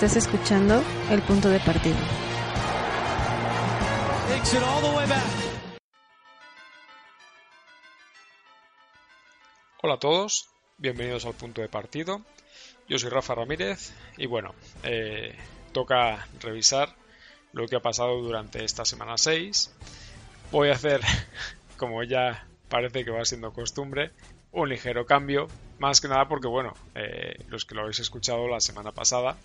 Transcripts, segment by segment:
Estás escuchando El Punto de Partido. Hola a todos, bienvenidos al Punto de Partido. Yo soy Rafa Ramírez y bueno, eh, toca revisar lo que ha pasado durante esta semana 6. Voy a hacer, como ya parece que va siendo costumbre, un ligero cambio, más que nada porque, bueno, eh, los que lo habéis escuchado la semana pasada,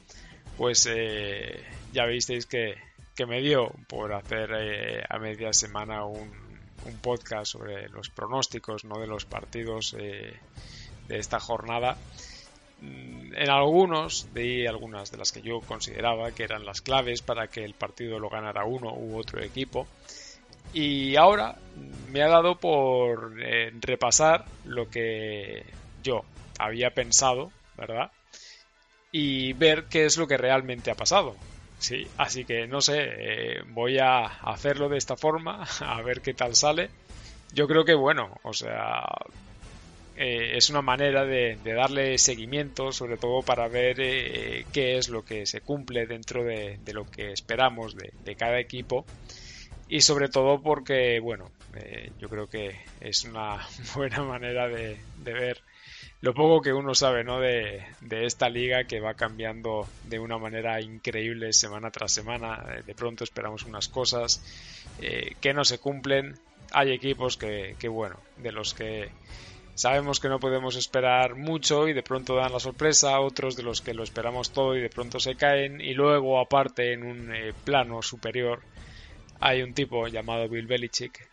pues eh, ya visteis que, me dio por hacer eh, a media semana un, podcast sobre los pronósticos ¿no? de los partidos de esta jornada. Mm, en algunos di algunas de las que yo consideraba que eran las claves para que el partido lo ganara uno u otro equipo. Y ahora me ha dado por eh, repasar lo que yo había pensado, ¿verdad? Y ver qué es lo que realmente ha pasado. Sí, así que no sé, eh, voy a hacerlo de esta forma, a ver qué tal sale. Yo creo que bueno, o sea, eh, es una manera de, darle seguimiento, sobre todo para ver eh, qué es lo que se cumple dentro de, lo que esperamos de, cada equipo y sobre todo porque, bueno, eh, yo creo que es una buena manera de, ver lo poco que uno sabe ¿no? de, esta liga que va cambiando de una manera increíble semana tras semana. De pronto esperamos unas cosas que no se cumplen. Hay equipos que, que, bueno, de los que sabemos que no podemos esperar mucho y de pronto dan la sorpresa, otros de los que lo esperamos todo y de pronto se caen y luego aparte en un eh, plano superior hay un tipo llamado Bill Belichick,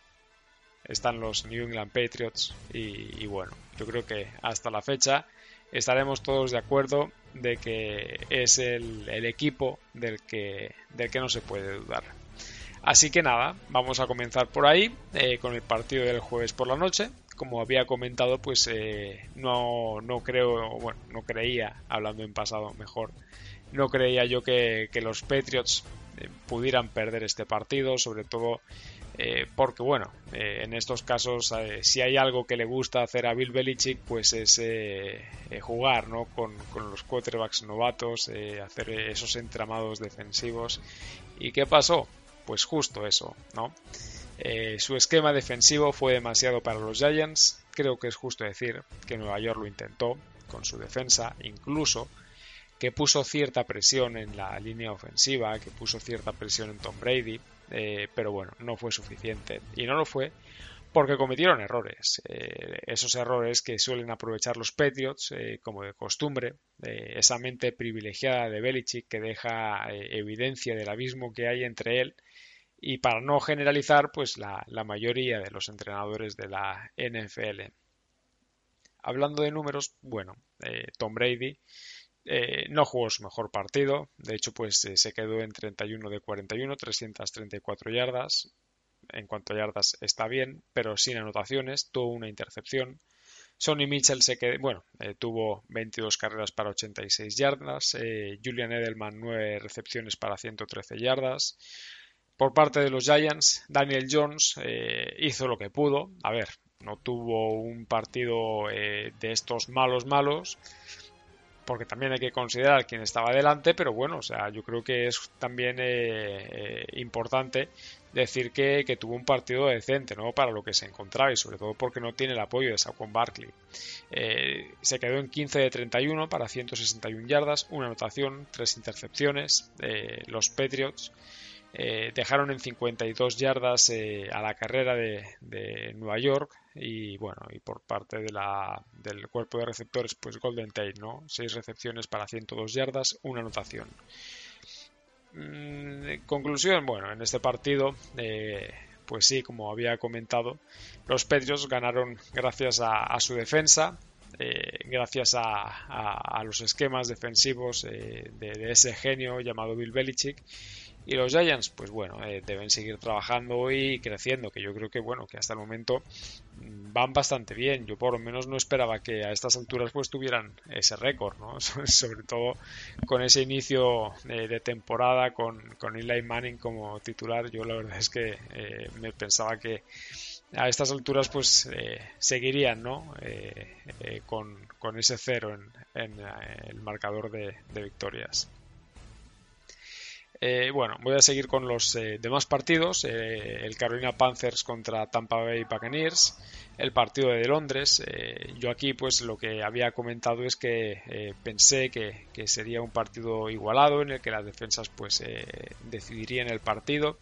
están los New England Patriots y, bueno, yo creo que hasta la fecha estaremos todos de acuerdo de que es el, equipo del que, del que no se puede dudar. Así que nada, vamos a comenzar por ahí eh, con el partido del jueves por la noche, como había comentado, pues eh, no, no creo, bueno, no creía, hablando en pasado mejor, no creía yo que, los Patriots pudieran perder este partido, sobre todo eh, porque, bueno, en estos casos, si hay algo que le gusta hacer a Bill Belichick, pues es jugar ¿no? con, con, los quarterbacks novatos, hacer esos entramados defensivos. ¿Y qué pasó? Pues justo eso, ¿no? Eh, su esquema defensivo fue demasiado para los Giants. Creo que es justo decir que Nueva York lo intentó con su defensa, incluso que puso cierta presión en la línea ofensiva, que puso cierta presión en Tom Brady, eh, pero bueno, no fue suficiente. Y no lo fue porque cometieron errores. Eh, esos errores que suelen aprovechar los Patriots, como de costumbre, esa mente privilegiada de Belichick que deja evidencia del abismo que hay entre él y para no generalizar, pues la, mayoría de los entrenadores de la NFL. Hablando de números, bueno, eh, Tom Brady eh, no jugó su mejor partido, de hecho pues eh, se quedó en 31 de 41, 334 yardas, en cuanto a yardas está bien, pero sin anotaciones, tuvo una intercepción. Sonny Mitchell se quedó, bueno, tuvo 22 carreras para 86 yardas, Julian Edelman 9 recepciones para 113 yardas, por parte de los Giants, Daniel Jones eh, hizo lo que pudo. A ver, no tuvo un partido eh, de estos malos malos, porque también hay que considerar quién estaba delante, pero bueno, o sea, yo creo que es también eh, importante decir que, tuvo un partido decente, ¿no? Para lo que se encontraba y sobre todo porque no tiene el apoyo de Saquon Barkley. se quedó en 15 de 31 para 161 yardas, una anotación, tres intercepciones. los Patriots eh, dejaron en 52 yardas eh, a la carrera de, Nueva York y bueno y por parte de la, del cuerpo de receptores pues Golden Tate no 6 recepciones para 102 yardas una anotación. Mm, conclusión bueno en este partido eh, pues sí como había comentado los Patriots ganaron gracias a, su defensa gracias a, los esquemas defensivos de, de, ese genio llamado Bill Belichick y los Giants, pues bueno, eh, deben seguir trabajando y creciendo, que yo creo que bueno, que hasta el momento van bastante bien. Yo por lo menos no esperaba que a estas alturas pues tuvieran ese récord, ¿no? Sobre todo con ese inicio de, temporada con, con, Eli Manning como titular. Yo la verdad es que eh, me pensaba que a estas alturas pues eh, seguirían, ¿no? Con, con, ese cero en, en el marcador de victorias. Eh, bueno, voy a seguir con los eh, demás partidos. Eh, el Carolina Panthers contra Tampa Bay Buccaneers, el partido de Londres. yo aquí, pues lo que había comentado es que pensé que, que, sería un partido igualado en el que las defensas, pues, decidirían el partido.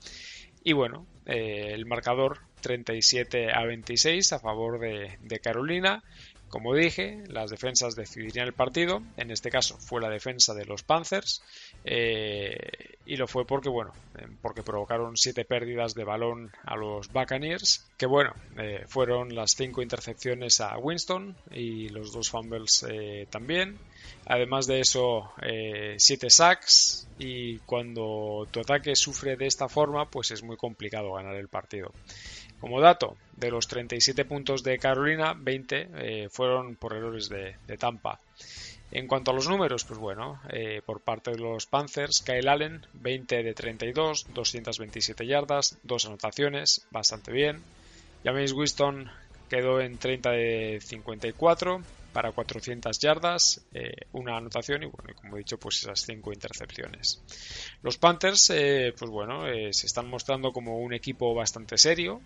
Y bueno, el marcador 37 a 26 a favor de Carolina. Como dije, las defensas decidirían el partido. En este caso fue la defensa de los Panthers. Eh, y lo fue porque, bueno, eh, porque provocaron siete pérdidas de balón a los Buccaneers. Que bueno, eh, fueron las cinco intercepciones a Winston y los dos fumbles también. Además de eso, siete sacks. Y cuando tu ataque sufre de esta forma, pues es muy complicado ganar el partido. Como dato, de los 37 puntos de Carolina, 20 eh, fueron por errores de, Tampa. En cuanto a los números, pues bueno, eh, por parte de los Panthers, Kyle Allen, 20 de 32, 227 yardas, dos anotaciones, bastante bien. James Winston quedó en 30 de 54, para 400 yardas, eh, una anotación y bueno, como he dicho, pues esas cinco intercepciones. Los Panthers, eh, pues bueno, eh, se están mostrando como un equipo bastante serio.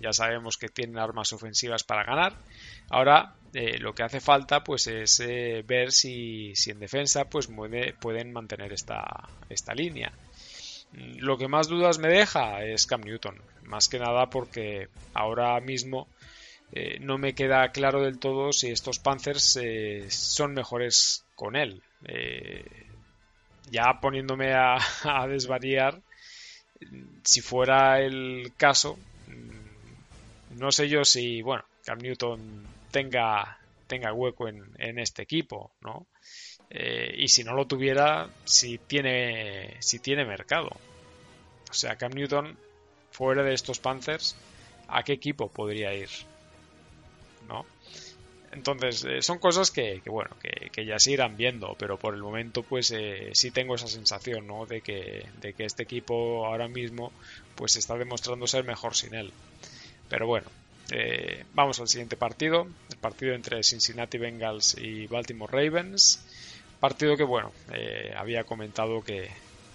ya sabemos que tienen armas ofensivas para ganar. Ahora lo que hace falta, pues es ver si, si, en defensa, pues pueden mantener esta, esta línea. Lo que más dudas me deja es Cam Newton, más que nada porque ahora mismo eh, no me queda claro del todo si estos Panzers eh, son mejores con él. Eh, ya poniéndome a, desvariar, si fuera el caso, mm, no sé yo si, bueno, Cam Newton tenga, tenga hueco en, en este equipo, ¿no? y si no lo tuviera, si tiene, si tiene mercado. O sea, Cam Newton, fuera de estos Panzers, ¿a qué equipo podría ir? ¿No? Entonces, eh, son cosas que, bueno, que, ya se irán viendo, pero por el momento, pues eh, sí tengo esa sensación, ¿no? De que, de que este equipo ahora mismo, pues está demostrando ser mejor sin él. Pero bueno, eh, vamos al siguiente partido, el partido entre Cincinnati Bengals y Baltimore Ravens. Partido que, bueno, había comentado que,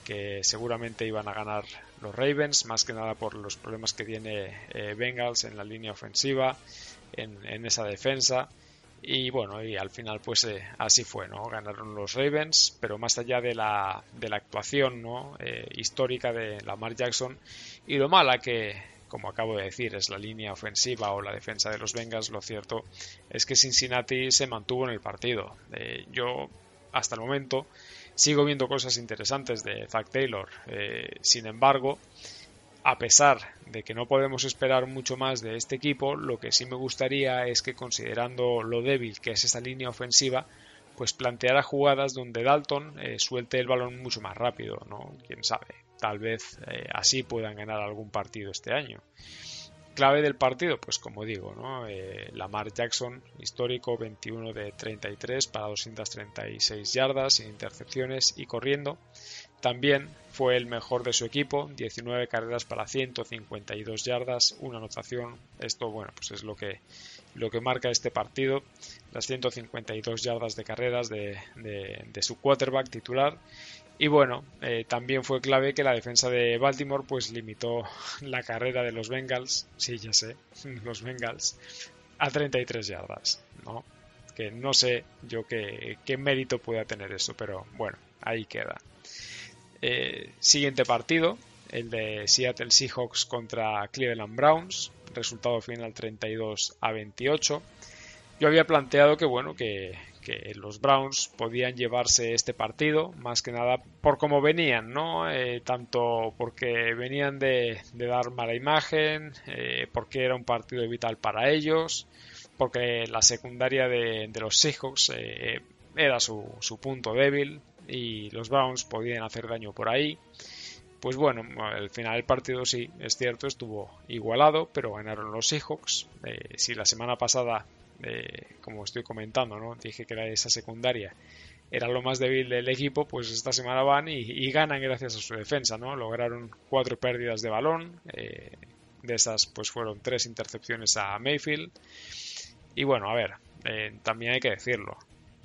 que seguramente iban a ganar los Ravens, más que nada por los problemas que tiene Bengals en la línea ofensiva en, esa defensa. Y bueno, y al final pues eh, así fue, ¿no? Ganaron los Ravens, pero más allá de la, de la actuación ¿no? Eh, histórica de Lamar Jackson y lo mala que, como acabo de decir, es la línea ofensiva o la defensa de los Bengals, lo cierto es que Cincinnati se mantuvo en el partido. Eh, yo, hasta el momento, sigo viendo cosas interesantes de Zach Taylor. sin embargo, a pesar de que no podemos esperar mucho más de este equipo, lo que sí me gustaría es que considerando lo débil que es esa línea ofensiva, pues planteara jugadas donde Dalton eh, suelte el balón mucho más rápido, ¿no? Quién sabe, tal vez eh, así puedan ganar algún partido este año. Clave del partido, pues como digo, ¿no? Eh, Lamar Jackson, histórico, 21 de 33 para 236 yardas, sin intercepciones y corriendo. También fue el mejor de su equipo, 19 carreras para 152 yardas, una anotación. Esto, bueno, pues es lo que, lo que marca este partido, las 152 yardas de carreras de, su quarterback titular. Y bueno, eh, también fue clave que la defensa de Baltimore pues limitó la carrera de los Bengals, sí, ya sé, los Bengals, a 33 yardas, ¿no? Que no sé yo qué, qué mérito pueda tener eso, pero bueno, ahí queda. Eh, siguiente partido, el de Seattle Seahawks contra Cleveland Browns, resultado final 32 a 28. Yo había planteado que bueno, que, los Browns podían llevarse este partido, más que nada por cómo venían, ¿no? Eh, tanto porque venían de, dar mala imagen, eh, porque era un partido vital para ellos, porque la secundaria de, los Seahawks era su, su punto débil, y los Browns podían hacer daño por ahí. Pues bueno, al final del partido sí, es cierto, estuvo igualado, pero ganaron los Seahawks. Eh, si la semana pasada, eh, como estoy comentando, ¿no? dije que era esa secundaria era lo más débil del equipo, pues esta semana van y, ganan gracias a su defensa, ¿no? Lograron cuatro pérdidas de balón, eh, de esas pues fueron tres intercepciones a Mayfield. Y bueno, a ver, también hay que decirlo,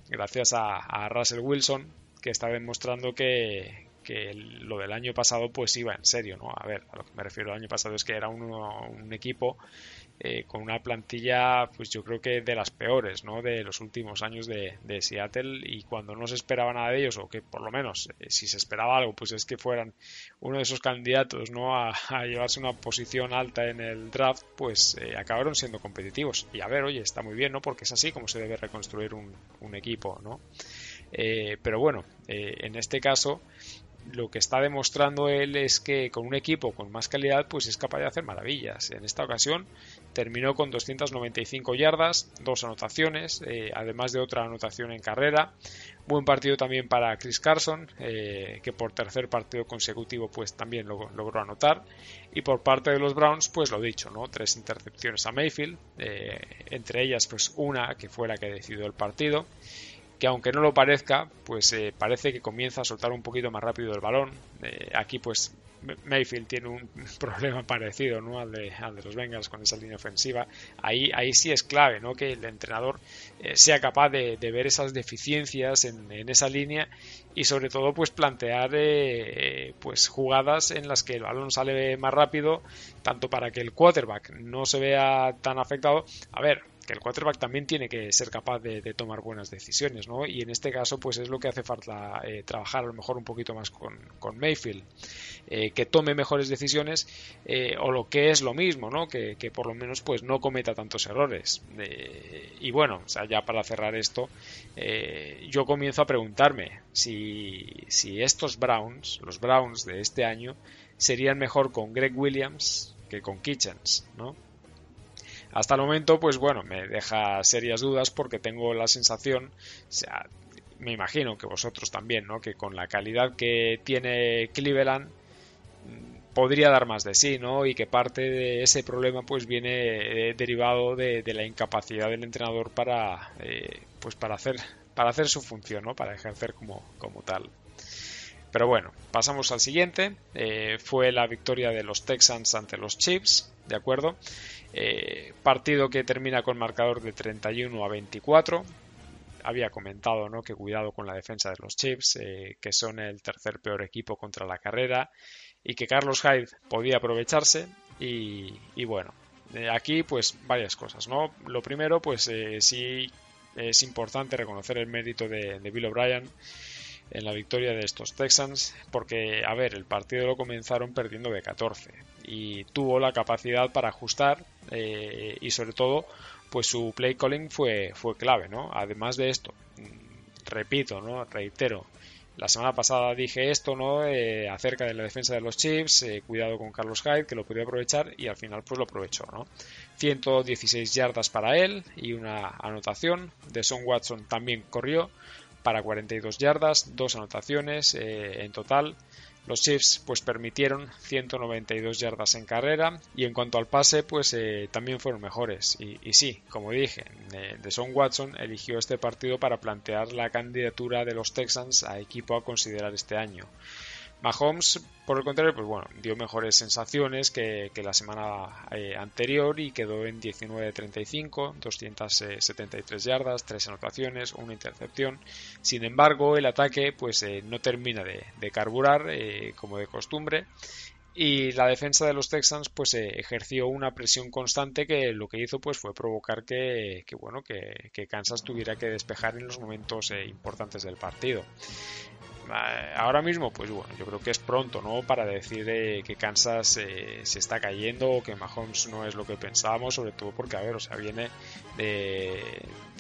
gracias a Russell Wilson, que está demostrando que, que lo del año pasado pues iba en serio, ¿no? A ver, a lo que me refiero al año pasado es que era un equipo eh, con una plantilla, pues yo creo que de las peores, ¿no? De los últimos años de, Seattle y cuando no se esperaba nada de ellos, o que por lo menos eh, si se esperaba algo, pues es que fueran uno de esos candidatos, ¿no? A, llevarse una posición alta en el draft, pues eh, acabaron siendo competitivos. Y a ver, oye, está muy bien, ¿no? Porque es así como se debe reconstruir un, un equipo, ¿no? Pero bueno, en este caso lo que está demostrando él es que con un equipo con más calidad pues es capaz de hacer maravillas. En esta ocasión terminó con 295 yardas, dos anotaciones, eh, además de otra anotación en carrera. Buen partido también para Chris Carson, eh, que por tercer partido consecutivo pues también logró anotar. Y por parte de los Browns, pues lo dicho, ¿no? Tres intercepciones a Mayfield, eh, entre ellas pues una que fue la que decidió el partido que aunque no lo parezca, pues eh, parece que comienza a soltar un poquito más rápido el balón. Eh, aquí pues Mayfield tiene un problema parecido ¿no? al, de, los Bengals con esa línea ofensiva. Ahí, ahí sí es clave ¿no? que el entrenador eh, sea capaz de, ver esas deficiencias en, esa línea y sobre todo pues plantear pues jugadas en las que el balón sale más rápido tanto para que el quarterback no se vea tan afectado. A ver, que el quarterback también tiene que ser capaz de, tomar buenas decisiones, ¿no? Y en este caso, pues es lo que hace falta eh, trabajar a lo mejor un poquito más con, Mayfield, eh, que tome mejores decisiones eh, o lo que es lo mismo, ¿no? Que, por lo menos pues no cometa tantos errores. y bueno, o sea, ya para cerrar esto, yo comienzo a preguntarme si, si estos Browns, los Browns de este año, serían mejor con Greg Williams que con Kitchens, ¿no? Hasta el momento, pues bueno, me deja serias dudas porque tengo la sensación, o sea, me imagino que vosotros también, ¿no? Que con la calidad que tiene Cleveland mm, podría dar más de sí, ¿no? Y que parte de ese problema pues viene eh, derivado de, la incapacidad del entrenador para eh, pues para hacer para hacer su función, ¿no? Para ejercer como, como tal. Pero bueno, pasamos al siguiente. Eh, fue la victoria de los Texans ante los Chiefs, ¿de acuerdo? Eh, partido que termina con marcador de 31 a 24. Había comentado ¿no? que cuidado con la defensa de los Chiefs, eh, que son el tercer peor equipo contra la carrera y que Carlos Hyde podía aprovecharse. Y, bueno, aquí pues varias cosas. ¿no? Lo primero, pues sí es importante reconocer el mérito de, de Bill O'Brien en la victoria de estos Texans, porque, a ver, el partido lo comenzaron perdiendo de 14 y tuvo la capacidad para ajustar eh, y sobre todo, pues su play calling fue, fue clave, ¿no? Además de esto, mm, repito, ¿no? Reitero, la semana pasada dije esto, ¿no? Eh, acerca de la defensa de los Chiefs, eh, cuidado con Carlos Hyde, que lo podía aprovechar y al final pues lo aprovechó, ¿no? 116 yardas para él y una anotación. De Son Watson también corrió, para 42 yardas, dos anotaciones eh, en total. Los Chiefs pues permitieron 192 yardas en carrera y en cuanto al pase pues eh, también fueron mejores y, sí, como dije, eh, Son Watson eligió este partido para plantear la candidatura de los Texans a equipo a considerar este año. Mahomes, por el contrario, pues bueno, dio mejores sensaciones que, la semana eh, anterior y quedó en 19-35, 273 yardas, 3 anotaciones, una intercepción. Sin embargo, el ataque pues eh, no termina de, carburar eh, como de costumbre y la defensa de los Texans pues ejerció una presión constante que lo que hizo pues fue provocar que, bueno que, que, Kansas tuviera que despejar en los momentos importantes del partido ahora mismo, pues bueno, yo creo que es pronto, ¿no? Para decir eh, que Kansas eh, se está cayendo o que Mahomes no es lo que pensábamos, sobre todo porque, a ver, o sea, viene de,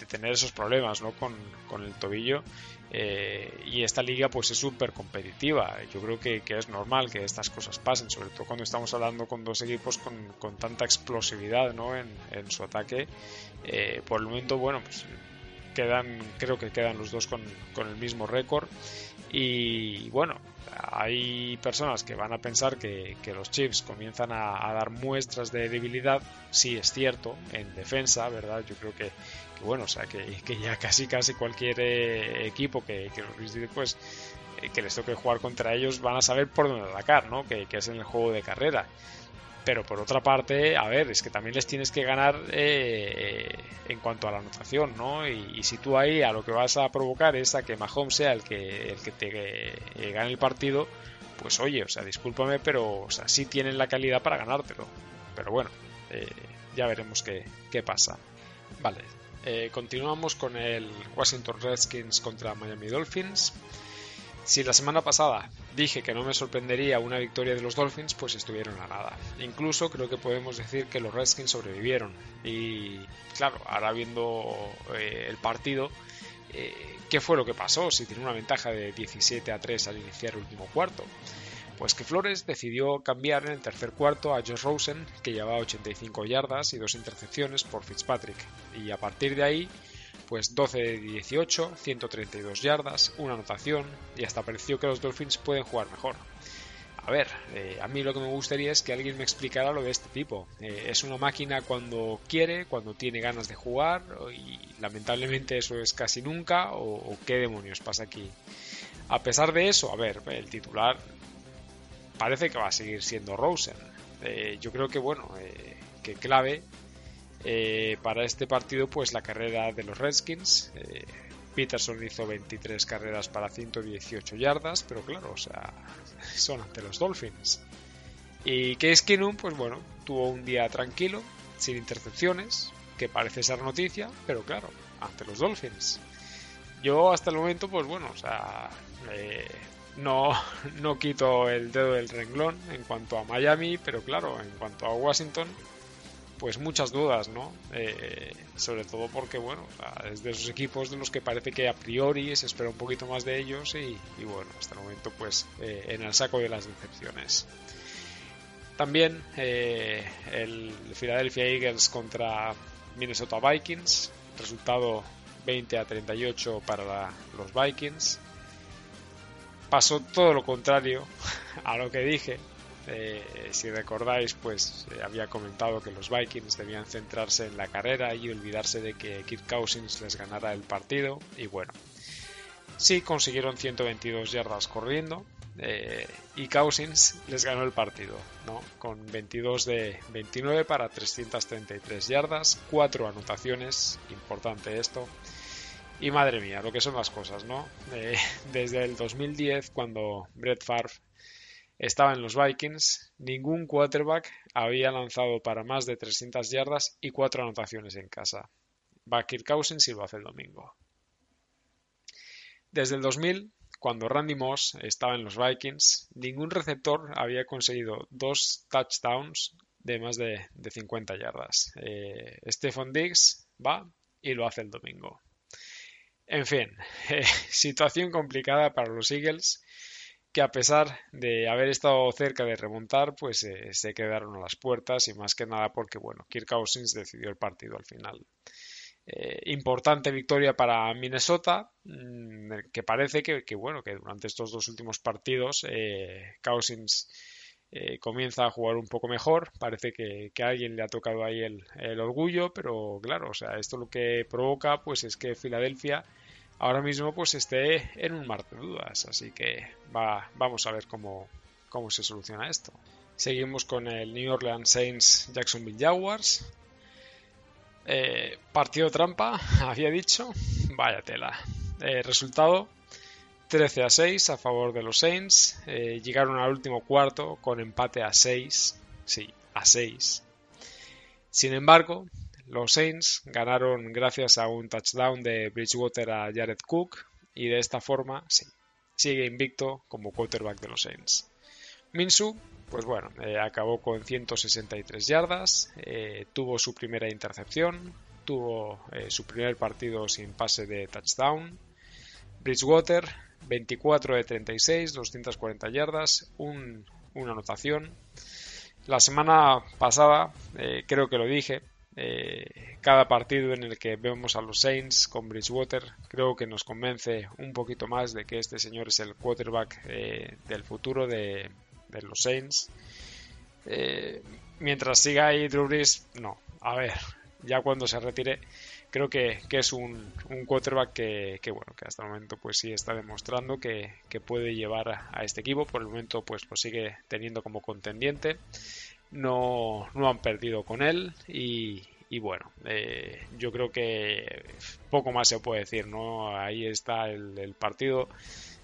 tener esos problemas, ¿no? Con, el tobillo. y esta liga, pues es súper competitiva. Yo creo que, es normal que estas cosas pasen, sobre todo cuando estamos hablando con dos equipos con, tanta explosividad, ¿no? En, su ataque. por el momento, bueno, pues quedan, creo que quedan los dos con, con el mismo récord y bueno, hay personas que van a pensar que, los Chiefs comienzan a, dar muestras de debilidad. Sí, es cierto, en defensa, ¿verdad? Yo creo que, bueno, o sea, que, ya casi casi cualquier eh, equipo que, que pues eh, que les toque jugar contra ellos van a saber por dónde atacar, ¿no? Que, que es en el juego de carrera. Pero por otra parte, a ver, es que también les tienes que ganar eh, en cuanto a la anotación, ¿no? Y, si tú ahí a lo que vas a provocar es a que Mahomes sea el que, el que te eh, gane el partido, pues oye, o sea, discúlpame, pero o sea, sí tienen la calidad para ganártelo. Pero bueno, eh, ya veremos qué, qué pasa. Vale, continuamos con el Washington Redskins contra Miami Dolphins. Si la semana pasada dije que no me sorprendería una victoria de los Dolphins, pues estuvieron a nada. Incluso creo que podemos decir que los Redskins sobrevivieron. Y claro, ahora viendo eh, el partido, eh, ¿qué fue lo que pasó? Si tiene una ventaja de 17 a 3 al iniciar el último cuarto. Pues que Flores decidió cambiar en el tercer cuarto a Josh Rosen, que llevaba 85 yardas y dos intercepciones por Fitzpatrick. Y a partir de ahí pues 12 de 18, 132 yardas, una anotación y hasta pareció que los Dolphins pueden jugar mejor. A ver, eh, a mí lo que me gustaría es que alguien me explicara lo de este tipo. Eh, es una máquina cuando quiere, cuando tiene ganas de jugar y lamentablemente eso es casi nunca o, qué demonios pasa aquí. A pesar de eso, a ver, el titular parece que va a seguir siendo Rosen. Eh, yo creo que bueno, que clave eh, para este partido, pues la carrera de los Redskins. Eh, Peterson hizo 23 carreras para 118 yardas, pero claro, o sea, son ante los Dolphins. Y Case Keenum, pues bueno, tuvo un día tranquilo, sin intercepciones, que parece ser noticia, pero claro, ante los Dolphins. Yo hasta el momento, pues bueno, o sea, eh, no, no quito el dedo del renglón en cuanto a Miami, pero claro, en cuanto a Washington, pues muchas dudas, ¿no? Eh, sobre todo porque, bueno, es de esos equipos de los que parece que a priori se espera un poquito más de ellos y, bueno, hasta el momento pues eh, en el saco de las decepciones. También eh, el Philadelphia Eagles contra Minnesota Vikings, resultado 20 a 38 para los Vikings. Pasó todo lo contrario a lo que dije, eh, si recordáis, pues eh, había comentado que los Vikings debían centrarse en la carrera y olvidarse de que Kirk Cousins les ganara el partido. Y bueno, sí consiguieron 122 yardas corriendo eh, y Cousins les ganó el partido, ¿no? Con 22 de 29 para 333 yardas, 4 anotaciones, importante esto. Y madre mía, lo que son las cosas, ¿no? desde el 2010, cuando Brett Favre estaba en los Vikings, ningún quarterback había lanzado para más de 300 yardas y cuatro anotaciones en casa. Va Kirk Cousins y lo hace el domingo. Desde el 2000, cuando Randy Moss estaba en los Vikings, ningún receptor había conseguido dos touchdowns de más de, 50 yardas. Eh, Stephon Diggs va y lo hace el domingo. En fin, situación complicada para los Eagles que a pesar de haber estado cerca de remontar, pues eh, se quedaron a las puertas y más que nada porque, bueno, Kirk Cousins decidió el partido al final. Eh, importante victoria para Minnesota, mm, que parece que, bueno, que durante estos dos últimos partidos eh, Cousins comienza a jugar un poco mejor, parece que, a alguien le ha tocado ahí el, el, orgullo, pero claro, o sea, esto lo que provoca pues es que Filadelfia ahora mismo pues esté en un mar de dudas. Así que va, vamos a ver cómo, cómo se soluciona esto. Seguimos con el New Orleans Saints Jacksonville Jaguars. Eh, partido trampa, había dicho. Vaya tela. Eh, resultado 13 a 6 a favor de los Saints. Eh, llegaron al último cuarto con empate a 6. Sí, a 6. Sin embargo, los Saints ganaron gracias a un touchdown de Bridgewater a Jared Cook y de esta forma sí, sigue invicto como quarterback de los Saints. Minsu, pues bueno, eh, acabó con 163 yardas, eh, tuvo su primera intercepción, tuvo eh, su primer partido sin pase de touchdown. Bridgewater, 24 de 36, 240 yardas, un, una anotación. La semana pasada, creo que lo dije, eh, cada partido en el que vemos a los Saints con Bridgewater creo que nos convence un poquito más de que este señor es el quarterback eh, del futuro de, los Saints. Eh, mientras siga ahí Drew Brees, no. A ver, ya cuando se retire, creo que, es un, quarterback que, bueno, que hasta el momento pues sí está demostrando que, puede llevar a, a, este equipo. Por el momento pues lo sigue teniendo como contendiente no, no han perdido con él y, y bueno, eh, yo creo que poco más se puede decir, ¿no? Ahí está el, partido,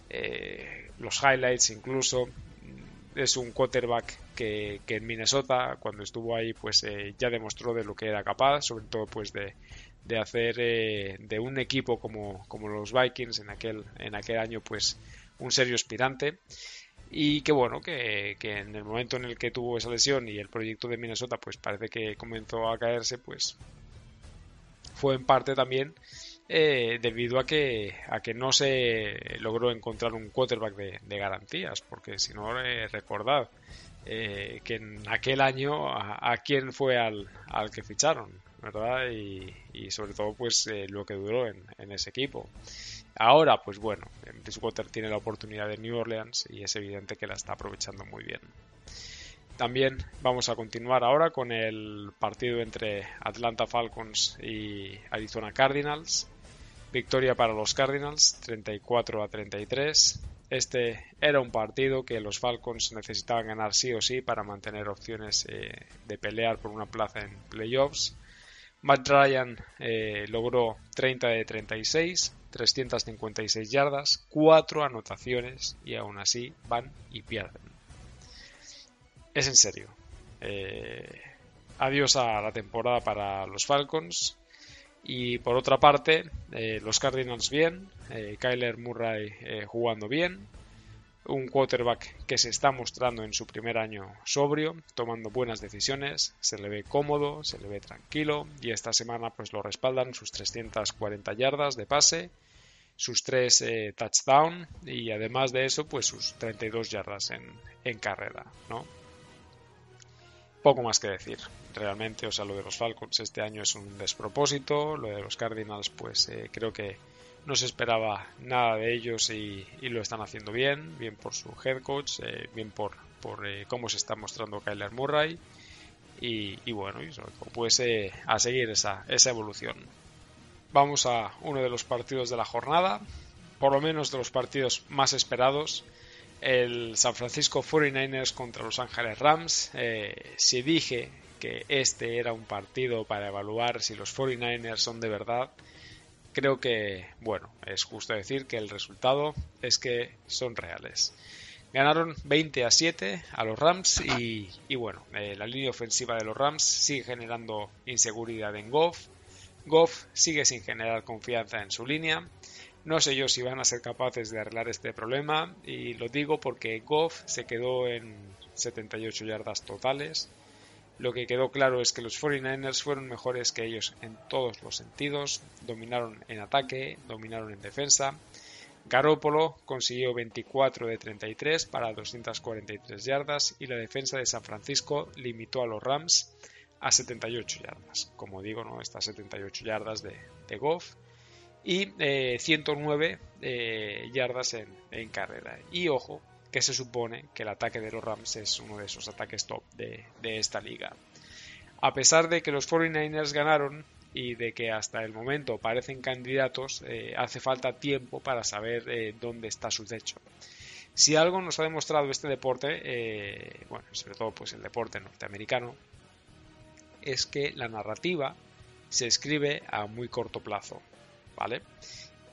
eh, los highlights incluso. Es un quarterback que, en Minnesota, cuando estuvo ahí, pues eh, ya demostró de lo que era capaz, sobre todo pues de, de hacer de un equipo como, como los Vikings en aquel, en aquel año, pues un serio aspirante y que bueno, que, en el momento en el que tuvo esa lesión y el proyecto de Minnesota pues parece que comenzó a caerse, pues fue en parte también eh, debido a que, a que no se logró encontrar un quarterback de, garantías, porque si no eh, recordad eh, que en aquel año a, quién fue al, al, que ficharon, ¿verdad? Y, y sobre todo pues lo que duró en, en ese equipo. Ahora, pues bueno, Bridgewater tiene la oportunidad de New Orleans y es evidente que la está aprovechando muy bien. También vamos a continuar ahora con el partido entre Atlanta Falcons y Arizona Cardinals. Victoria para los Cardinals, 34 a 33. Este era un partido que los Falcons necesitaban ganar sí o sí para mantener opciones eh, de pelear por una plaza en playoffs. Matt Ryan eh, logró 30 de 36, 356 yardas, 4 anotaciones y aún así van y pierden. Es en serio. Eh, adiós a la temporada para los Falcons. Y por otra parte, eh, los Cardinals bien, Kyler Murray jugando bien, un quarterback que se está mostrando en su primer año sobrio, tomando buenas decisiones, se le ve cómodo, se le ve tranquilo y esta semana pues lo respaldan sus 340 yardas de pase, sus 3 eh, touchdowns y además de eso pues sus 32 yardas en, carrera, ¿no? Poco más que decir, realmente, o sea, lo de los Falcons este año es un despropósito, lo de los Cardinals pues eh, creo que no se esperaba nada de ellos y, lo están haciendo bien, bien por su head coach, eh, bien por, por eh, cómo se está mostrando Kyler Murray y, bueno, y pues eh, a seguir esa, esa evolución. Vamos a uno de los partidos de la jornada, por lo menos de los partidos más esperados, el San Francisco 49ers contra Los Ángeles Rams. si dije que este era un partido para evaluar si los 49ers son de verdad, creo que, bueno, es justo decir que el resultado es que son reales. Ganaron 20 a 7 a los Rams y, bueno, eh, la línea ofensiva de los Rams sigue generando inseguridad en Goff. Goff sigue sin generar confianza en su línea. No sé yo si van a ser capaces de arreglar este problema y lo digo porque Goff se quedó en 78 yardas totales lo que quedó claro es que los 49ers fueron mejores que ellos en todos los sentidos, dominaron en ataque, dominaron en defensa. Garópolo consiguió 24 de 33 para 243 yardas y la defensa de San Francisco limitó a los Rams a 78 yardas. Como digo, ¿no? estas 78 yardas de, de Goff y 109 eh, eh, yardas en, en carrera. Y ojo, que se supone que el ataque de los Rams es uno de esos ataques top de, esta liga. A pesar de que los 49ers ganaron y de que hasta el momento parecen candidatos, eh, hace falta tiempo para saber eh, dónde está su techo. Si algo nos ha demostrado este deporte, eh, bueno, sobre todo pues el deporte norteamericano, es que la narrativa se escribe a muy corto plazo, ¿vale?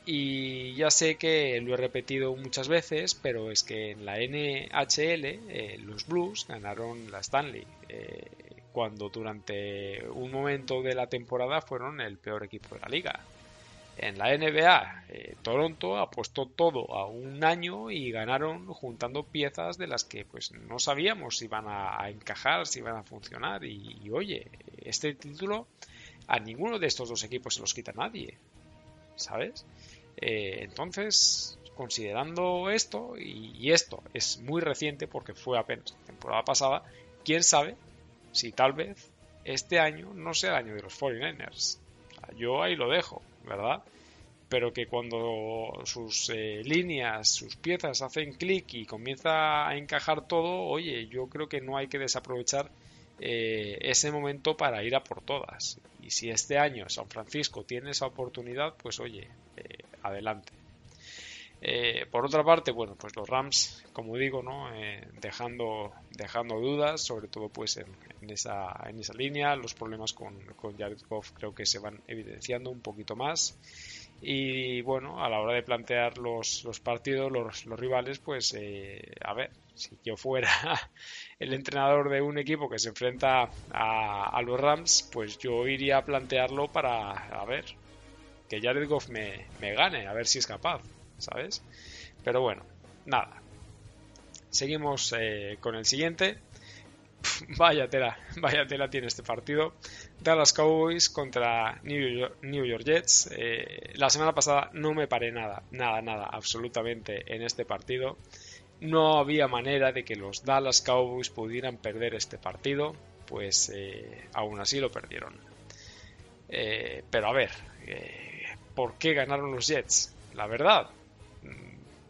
Y ya sé que lo he repetido muchas veces, pero es que en la NHL eh, los Blues ganaron la Stanley, eh, cuando durante un momento de la temporada fueron el peor equipo de la liga. En la NBA, eh, Toronto apostó todo a un año y ganaron juntando piezas de las que pues no sabíamos si iban a, encajar, si iban a funcionar. Y, y, oye, este título a ninguno de estos dos equipos se los quita nadie, ¿sabes? Eh, entonces, considerando esto, y, esto es muy reciente porque fue apenas temporada pasada, quién sabe si tal vez este año no sea el año de los 49ers. yo ahí lo dejo, ¿verdad? Pero que cuando sus eh, líneas, sus piezas hacen clic y comienza a encajar todo, oye, yo creo que no hay que desaprovechar eh, ese momento para ir a por todas. Y si este año San Francisco tiene esa oportunidad, pues oye, adelante. Eh, por otra parte, bueno, pues los Rams, como digo, ¿no? Eh, dejando, dejando dudas, sobre todo pues en, esa, en esa línea, los problemas con, con Jared Goff creo que se van evidenciando un poquito más. Y bueno, a la hora de plantear los, los partidos, los, los, rivales, pues eh, a ver, si yo fuera el entrenador de un equipo que se enfrenta a, a, los Rams, pues yo iría a plantearlo para, a ver, que Jared Goff me, me gane, a ver si es capaz. ¿sabes? Pero bueno, nada. Seguimos eh, con el siguiente. vaya tela, vaya tela tiene este partido. Dallas Cowboys contra New York, Jets. Eh, la semana pasada no me paré nada, nada, nada, absolutamente en este partido. No había manera de que los Dallas Cowboys pudieran perder este partido, pues eh, aún así lo perdieron. pero a ver, ¿por qué ganaron los Jets? La verdad,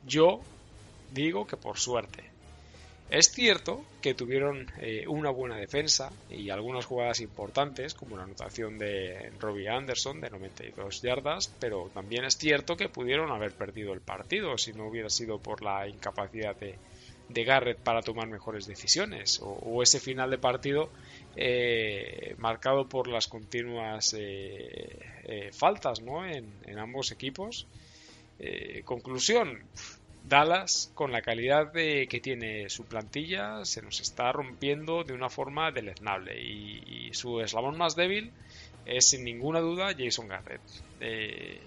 yo digo que por suerte. Es cierto que tuvieron eh, una buena defensa y algunas jugadas importantes, como la anotación de Robbie Anderson de 92 yardas, pero también es cierto que pudieron haber perdido el partido si no hubiera sido por la incapacidad de, Garrett para tomar mejores decisiones, o, ese final de partido eh, marcado por las continuas eh, faltas ¿no? en, ambos equipos. conclusión, Dallas, con la calidad de, que tiene su plantilla, se nos está rompiendo de una forma deleznable. Y, su eslabón más débil es sin ninguna duda Jason Garrett. Eh,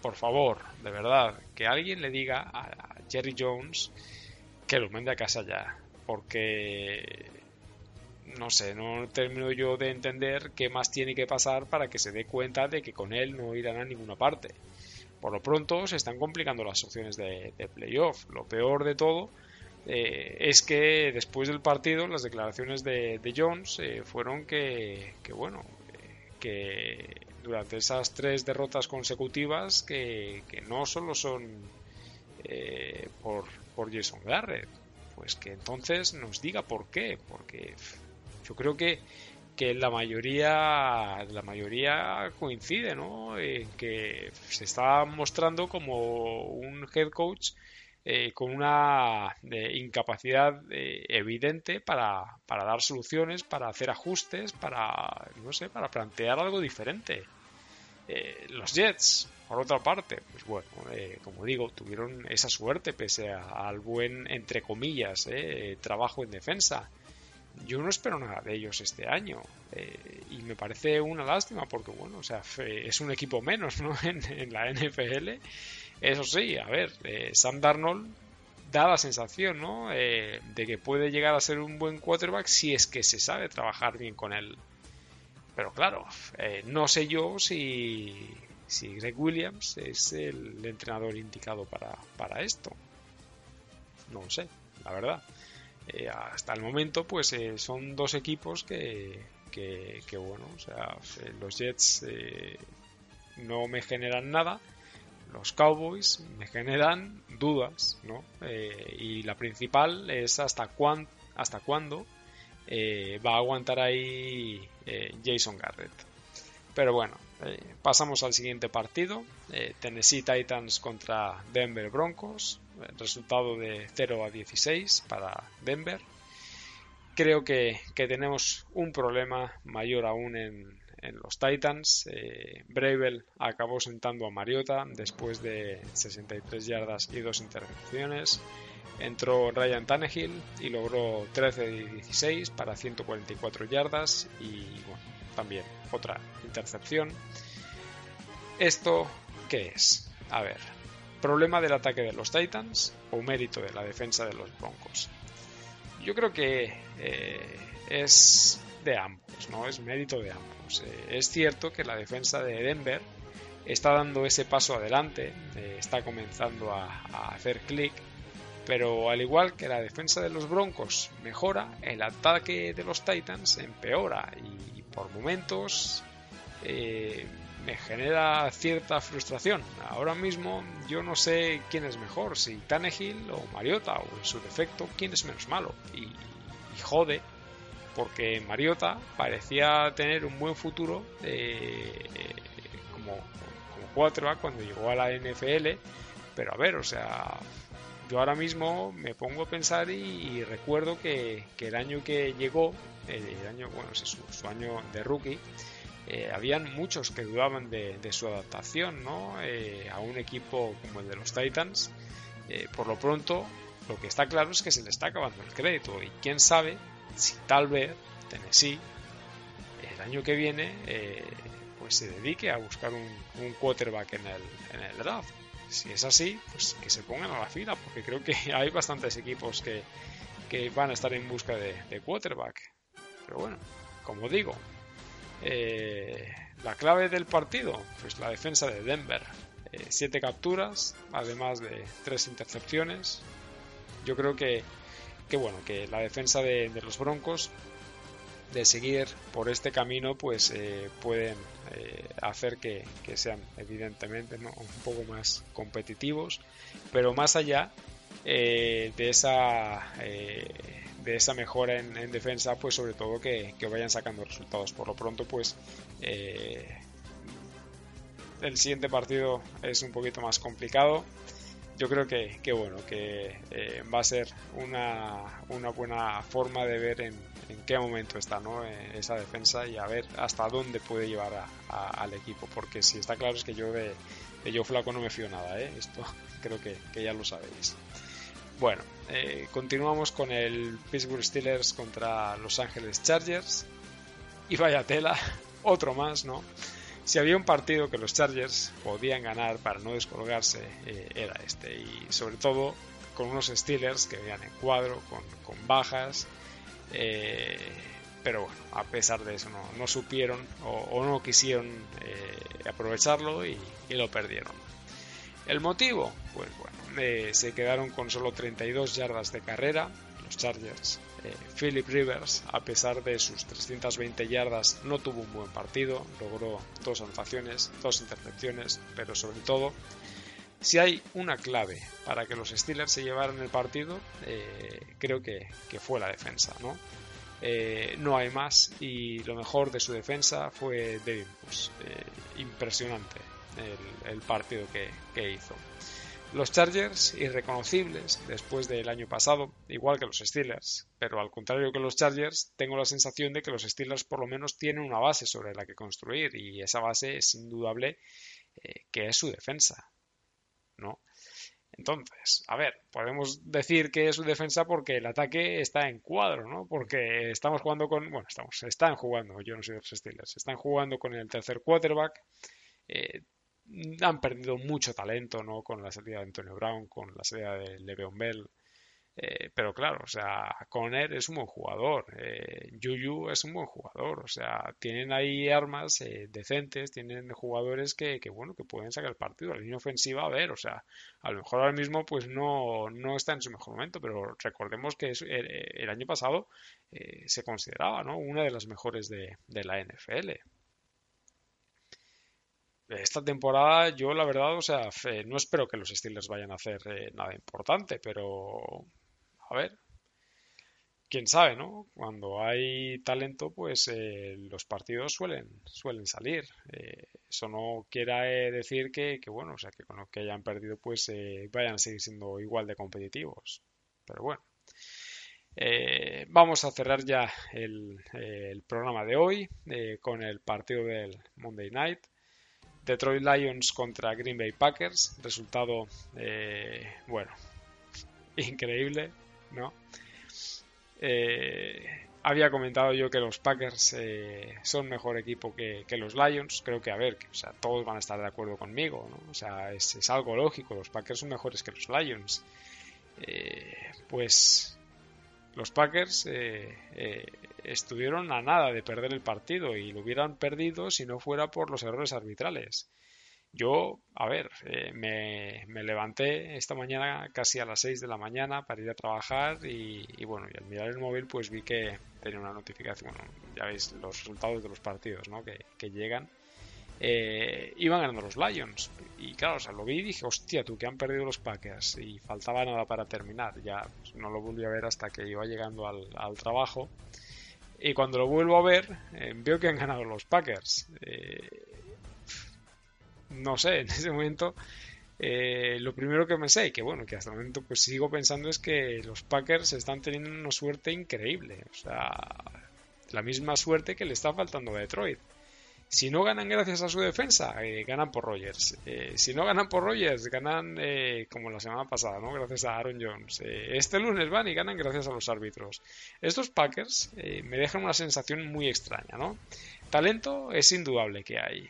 por favor, de verdad, que alguien le diga a Jerry Jones que lo mande a casa ya. Porque no sé, no termino yo de entender qué más tiene que pasar para que se dé cuenta de que con él no irán a ninguna parte. Por lo pronto se están complicando las opciones de, playoff. Lo peor de todo eh, es que después del partido las declaraciones de, Jones eh, fueron que, bueno, que durante esas tres derrotas consecutivas que, no solo son eh, por, por Jason Garrett, pues que entonces nos diga por qué, porque yo creo que que la mayoría la mayoría coincide ¿no? en que se está mostrando como un head coach eh, con una eh, incapacidad eh, evidente para, para, dar soluciones, para hacer ajustes, para no sé, para plantear algo diferente. los Jets, por otra parte, pues bueno, como digo, tuvieron esa suerte pese al buen entre comillas trabajo en defensa yo no espero nada de ellos este año eh, y me parece una lástima porque bueno o sea es un equipo menos ¿no? en, la NFL eso sí a ver eh, Sam Darnold da la sensación ¿no? Eh, de que puede llegar a ser un buen quarterback si es que se sabe trabajar bien con él pero claro no sé yo si si Greg Williams es el entrenador indicado para, para esto. No sé la verdad. Eh, hasta el momento pues eh, son dos equipos que, que, bueno o sea eh, los Jets no me generan nada los Cowboys me generan dudas ¿no? y la principal es hasta cuán, hasta cuándo va a aguantar ahí Jason Garrett. Pero bueno pasamos al siguiente partido Tennessee Titans contra Denver Broncos resultado de 0 a 16 para Denver. Creo que, tenemos un problema mayor aún en, los Titans. Eh, acabó sentando a Mariota después de 63 yardas y dos intercepciones. Entró Ryan Tannehill y logró 13 de 16 para 144 yardas y también otra intercepción. ¿Esto qué es? A ver, problema del ataque de los Titans o mérito de la defensa de los Broncos. Yo creo que eh, es de ambos, ¿no? Es mérito de ambos. Eh, es cierto que la defensa de Denver está dando ese paso adelante, eh, está comenzando a, hacer clic, pero al igual que la defensa de los Broncos mejora, el ataque de los Titans empeora y, por momentos me genera cierta frustración. Ahora mismo yo no sé quién es mejor, si Tannehill o Mariota, o en su defecto, quién es menos malo. Y, jode, porque Mariota parecía tener un buen futuro eh, como, como 4A cuando llegó a la NFL, Pero a ver, o sea, yo ahora mismo me pongo a pensar y, recuerdo que, el año que llegó, el año, bueno, su, año de rookie, eh, habían muchos que dudaban de, su adaptación ¿no? Eh, a un equipo como el de los Titans. Eh, por lo pronto, lo que está claro es que se le está acabando el crédito y quién sabe si tal vez Tennessee el año que viene pues se dedique a buscar un, quarterback en el, en el draft. Si es así, pues que se pongan a la fila, porque creo que hay bastantes equipos que, van a estar en busca de, quarterback. Pero bueno, como digo, eh, la clave del partido, pues la defensa de Denver. Eh, siete capturas, además de tres intercepciones. Yo creo que, que bueno, que la defensa de, los Broncos de seguir por este camino, pues eh, pueden hacer que, sean evidentemente un poco más competitivos, pero más allá de esa de esa mejora en, defensa, pues sobre todo que, vayan sacando resultados. Por lo pronto, pues el siguiente partido es un poquito más complicado yo creo que, bueno, que va a ser una, una, buena forma de ver en, qué momento está ¿no? Eh, esa defensa y a ver hasta dónde puede llevar al equipo. Porque si está claro es que yo de, yo flaco no me fío nada, ¿eh? esto creo que, ya lo sabéis. Bueno, eh, continuamos con el Pittsburgh Steelers contra Los Ángeles Chargers. Y vaya tela, otro más, ¿no? Si había un partido que los Chargers podían ganar para no descolgarse, era este. Y sobre todo con unos Steelers que venían en cuadro, con, con bajas, eh, pero bueno, a pesar de eso no, supieron o, no quisieron eh, aprovecharlo y, lo perdieron. ¿El motivo? Pues bueno, eh, se quedaron con solo 32 yardas de carrera los Chargers. Philip Rivers, a pesar de sus 320 yardas, no tuvo un buen partido, logró dos anotaciones, dos intercepciones, pero sobre todo si hay una clave para que los Steelers se llevaran el partido, eh, creo que, fue la defensa, ¿no? Eh, no hay más y lo mejor de su defensa fue Devin pues, impresionante el, partido que, hizo. Los Chargers irreconocibles después del año pasado, igual que los Steelers, pero al contrario que los Chargers, tengo la sensación de que los Steelers por lo menos tienen una base sobre la que construir y esa base es indudable que es su defensa. ¿no? Entonces, a ver, podemos decir que es su defensa porque el ataque está en cuadro, ¿no? Porque estamos jugando con, bueno, estamos, están jugando, yo no soy de los Steelers, están jugando con el tercer quarterback, eh, han perdido mucho talento, ¿no? Con la salida de Antonio Brown, con la salida de Le'Veon Bell, eh, pero claro, o sea, Conner es un buen jugador, eh, Yuyu es un buen jugador, o sea, tienen ahí armas eh, decentes, tienen jugadores que, bueno, que pueden sacar el partido. La línea ofensiva, a ver, o sea, a lo mejor ahora mismo pues no, no está en su mejor momento, pero recordemos que el, año pasado se consideraba, ¿no? Una de las mejores de, de la NFL esta temporada yo la verdad, o sea, no espero que los Steelers vayan a hacer nada importante, pero a ver, quién sabe, ¿no? Cuando hay talento, pues eh, los partidos suelen, suelen salir. Eh, eso no quiere decir que, bueno, o sea, que con lo que hayan perdido, pues eh, vayan a seguir siendo igual de competitivos. Pero bueno. vamos a cerrar ya el, el programa de hoy con el partido del Monday Night. Detroit Lions contra Green Bay Packers. Resultado, bueno, increíble. ¿no? Eh, había comentado yo que los Packers eh, son mejor equipo que, los Lions. Creo que, a ver, que, o sea, todos van a estar de acuerdo conmigo, ¿no? O sea, es, algo lógico. Los Packers son mejores que los Lions. Eh, pues los Packers estuvieron a nada de perder el partido y lo hubieran perdido si no fuera por los errores arbitrales. Yo, a ver, eh, me, levanté esta mañana casi a las 6 de la mañana para ir a trabajar y, bueno, y al mirar el móvil pues vi que tenía una notificación, bueno, ya veis los resultados de los partidos ¿no? que, llegan. Eh, iban ganando los Lions y claro, o sea, lo vi y dije, hostia, tú que han perdido los Packers y faltaba nada para terminar, ya pues, no lo volví a ver hasta que iba llegando al, trabajo y cuando lo vuelvo a ver eh, veo que han ganado los Packers no sé, en ese momento eh, lo primero que pensé, que bueno, que hasta el momento pues sigo pensando es que los Packers están teniendo una suerte increíble. O sea, la misma suerte que le está faltando a Detroit. Si no ganan gracias a su defensa, eh, ganan por Rogers. Eh, si no ganan por Rogers, ganan eh, como la semana pasada, ¿no? Gracias a Aaron Jones. este lunes van y ganan gracias a los árbitros. Estos Packers me dejan una sensación muy extraña, ¿no? Talento es indudable que hay.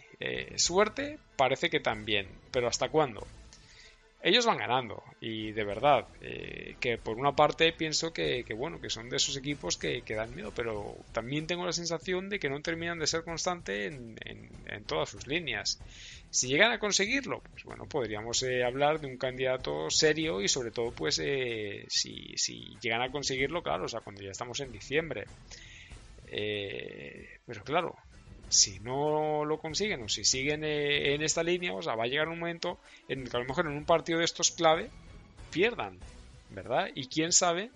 suerte parece que también. Pero ¿hasta cuándo? Ellos van ganando. Y de verdad eh, que por una parte pienso que, bueno que son de esos equipos que, dan miedo pero también tengo la sensación de que no terminan de ser constante en, todas sus líneas. Si llegan a conseguirlo pues bueno podríamos eh, hablar de un candidato serio y sobre todo pues eh, si, si, llegan a conseguirlo claro o sea cuando ya estamos en diciembre. Pero claro si no lo consiguen o si siguen eh, en esta línea, o sea, va a llegar un momento en el que a lo mejor en un partido de estos clave pierdan, ¿verdad? Y quién sabe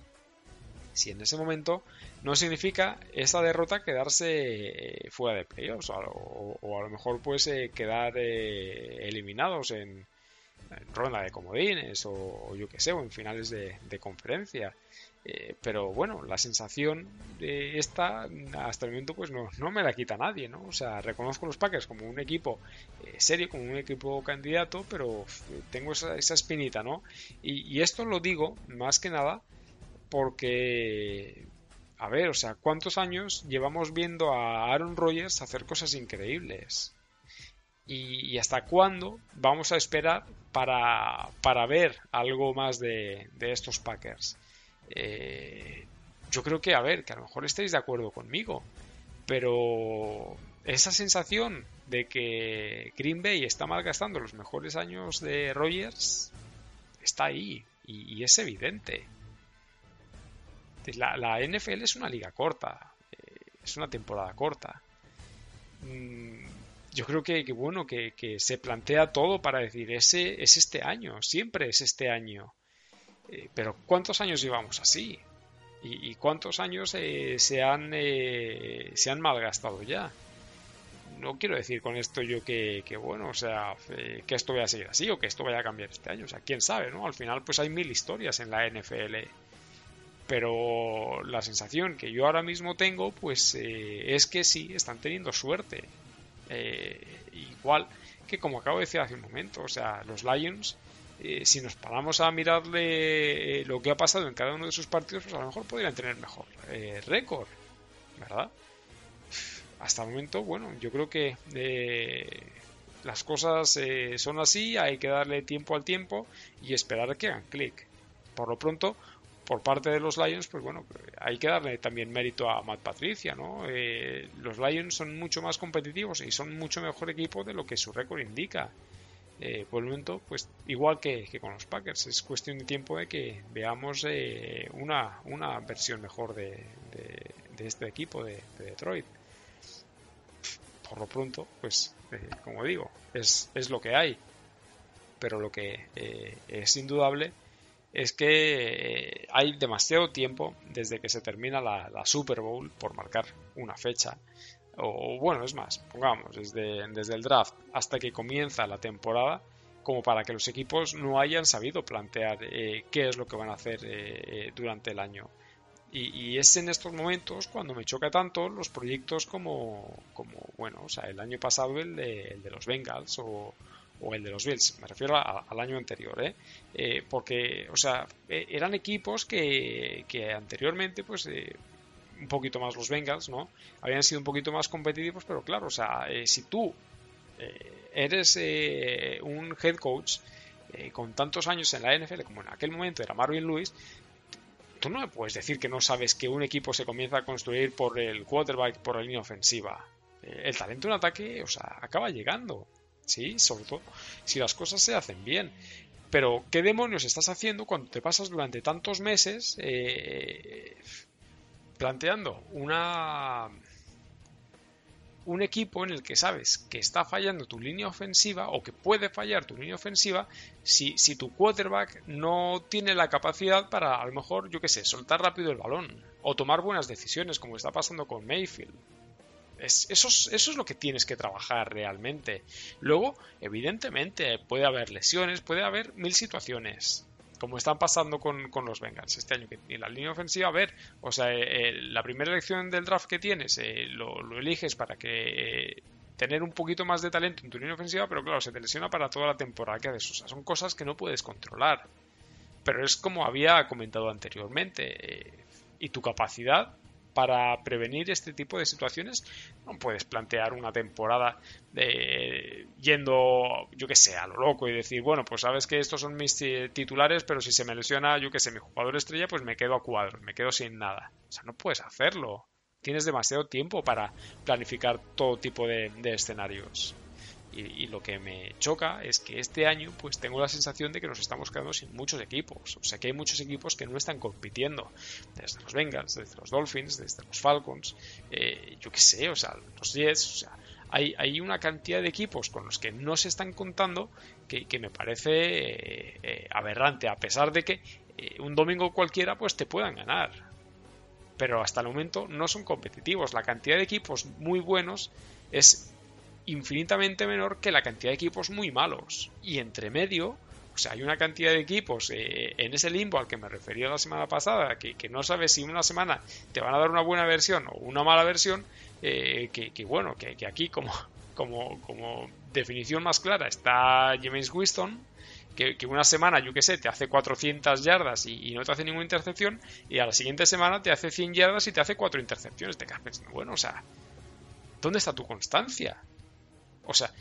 si en ese momento no significa esa derrota quedarse eh, fuera de playoffs o, a lo mejor pues eh, quedar eliminados en, ronda de comodines o, yo que sé, o en finales de conferencia. Eh, pero bueno, la sensación de esta hasta el momento pues no, no, me la quita nadie, ¿no? O sea, reconozco los Packers como un equipo eh, serio, como un equipo candidato, pero tengo esa, esa espinita, ¿no? Y, esto lo digo más que nada porque, a ver, o sea, ¿cuántos años llevamos viendo a Aaron Rodgers hacer cosas increíbles? Y, hasta cuándo vamos a esperar para, para ver algo más de, de estos Packers? Eh, yo creo que, a ver, que a lo mejor estáis de acuerdo conmigo, pero esa sensación de que Green Bay está malgastando los mejores años de Rogers está ahí y, es evidente. La, NFL es una liga corta, eh, es una temporada corta. Mm, yo creo que, bueno, que, que, se plantea todo para decir, ese es este año, siempre es este año. Eh, pero ¿cuántos años llevamos así? ¿Y, cuántos años eh, se, han, eh, se han malgastado ya? No quiero decir con esto yo que, bueno, o sea, que esto vaya a seguir así o que esto vaya a cambiar este año. O sea, quién sabe, ¿no? Al final, pues hay mil historias en la NFL. Pero la sensación que yo ahora mismo tengo, pues es que sí, están teniendo suerte. igual que como acabo de decir hace un momento, o sea, los Lions eh, si nos paramos a mirarle eh, lo que ha pasado en cada uno de sus partidos, pues a lo mejor podrían tener mejor eh, récord, ¿verdad? Hasta el momento, bueno, yo creo que las cosas son así, hay que darle tiempo al tiempo y esperar a que hagan clic. Por lo pronto, por parte de los Lions, pues bueno, hay que darle también mérito a Matt Patricia, ¿no? los Lions son mucho más competitivos y son mucho mejor equipo de lo que su récord indica eh, por el momento, pues igual que, con los Packers, es cuestión de tiempo de que veamos eh, una, una, versión mejor de, este equipo de, Detroit. Por lo pronto, pues eh, como digo, es, es, lo que hay. Pero lo que es indudable es que hay demasiado tiempo desde que se termina la Super Bowl, por marcar una fecha, o bueno, es más, pongamos, desde, desde el draft hasta que comienza la temporada, como para que los equipos no hayan sabido plantear eh, qué es lo que van a hacer eh, durante el año. Y, es en estos momentos cuando me choca tanto los proyectos como, como bueno, o sea, el año pasado el de, los Bengals o, el de los Bills, me refiero al año anterior, ¿eh? ¿eh? porque, o sea, eran equipos que, que anteriormente, pues, un poquito más los Bengals, ¿no? Habían sido un poquito más competitivos, pero claro, o sea, eh, si tú eh, eres eh, un head coach con tantos años en la NFL como en aquel momento era Marvin Lewis, tú no me puedes decir que no sabes que un equipo se comienza a construir por el quarterback, por la línea ofensiva. el talento en ataque, o sea, acaba llegando, ¿sí? Sobre todo si las cosas se hacen bien. Pero, ¿qué demonios estás haciendo cuando te pasas durante tantos meses planteando una un equipo en el que sabes que está fallando tu línea ofensiva o que puede fallar tu línea ofensiva si, tu quarterback no tiene la capacidad para a lo mejor, yo qué sé, soltar rápido el balón o tomar buenas decisiones como está pasando con Mayfield. eso, es, eso es lo que tienes que trabajar realmente. Luego, evidentemente, puede haber lesiones, puede haber mil situaciones como están pasando con, los Bengals este año. Que en la línea ofensiva, a ver, o sea, eh, eh, la primera elección del draft que tienes eh, lo, eliges para que tener un poquito más de talento en tu línea ofensiva, pero claro, se te lesiona para toda la temporada que haces. O sea, son cosas que no puedes controlar. Pero es como había comentado anteriormente. y tu capacidad para prevenir este tipo de situaciones, no puedes plantear una temporada de, yendo, yo que sé, a lo loco y decir, bueno, pues sabes que estos son mis titulares, pero si se me lesiona, yo que sé, mi jugador estrella, pues me quedo a cuadro, me quedo sin nada. O sea, no puedes hacerlo. Tienes demasiado tiempo para planificar todo tipo de escenarios. Y, lo que me choca es que este año pues tengo la sensación de que nos estamos quedando sin muchos equipos. O sea que hay muchos equipos que no están compitiendo. Desde los Bengals, desde los Dolphins, desde los Falcons, eh, yo qué sé, o sea, los Jets, o sea, hay, hay, una cantidad de equipos con los que no se están contando que, me parece eh, eh, aberrante, a pesar de que un domingo cualquiera pues te puedan ganar. Pero hasta el momento no son competitivos. La cantidad de equipos muy buenos es infinitamente menor que la cantidad de equipos muy malos. Y entre medio, o sea, hay una cantidad de equipos eh, en ese limbo al que me refería la semana pasada, que, no sabes si una semana te van a dar una buena versión o una mala versión, eh, que, bueno, que, aquí como, como, como definición más clara está James Winston, que, una semana, yo que sé, te hace 400 yardas y, no te hace ninguna intercepción, y a la siguiente semana te hace 100 yardas y te hace 4 intercepciones. Te quedas pensando, bueno, o sea, ¿dónde está tu constancia? O sea,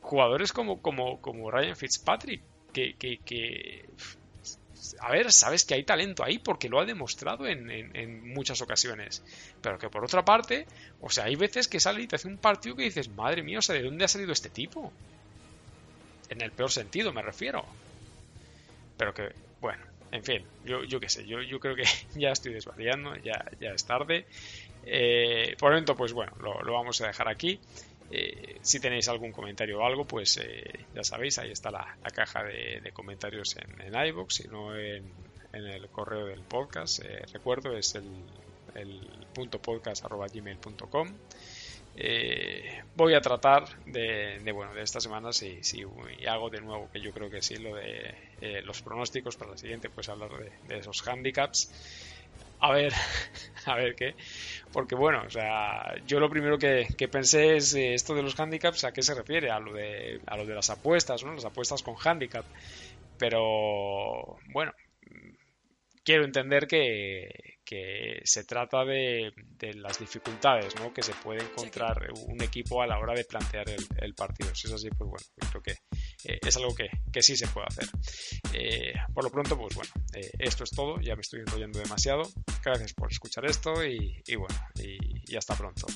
jugadores como, como, como Ryan Fitzpatrick, que, que, a ver, sabes que hay talento ahí porque lo ha demostrado en, en, muchas ocasiones. Pero que por otra parte, o sea, hay veces que sale y te hace un partido que dices, madre mía, o sea, ¿de dónde ha salido este tipo? En el peor sentido, me refiero. Pero que, bueno, en fin, yo, yo qué sé, yo, yo creo que ya estoy desvariando, ya, ya es tarde. Eh, por el momento, pues bueno, lo, lo vamos a dejar aquí. Eh, si tenéis algún comentario o algo, pues eh, ya sabéis, ahí está la, caja de, comentarios en, en iVoox, si no en, el correo del podcast. Eh, recuerdo, es el, punto podcast voy a tratar de, bueno, de esta semana, si, si hago de nuevo, que yo creo que sí, lo de los pronósticos para la siguiente, pues hablar de, de esos handicaps a ver, a ver qué. Porque bueno, o sea, yo lo primero que, pensé es eh, esto de los handicaps, ¿a qué se refiere? A lo de, a lo de las apuestas, ¿no? Las apuestas con handicap. Pero bueno, quiero entender que, se trata de, las dificultades ¿no? que se puede encontrar un equipo a la hora de plantear el, partido. Si es así, pues bueno, creo que eh, es algo que, sí se puede hacer. Eh, por lo pronto, pues bueno, eh, esto es todo. Ya me estoy enrollando demasiado. Gracias por escuchar esto y, bueno, y hasta pronto.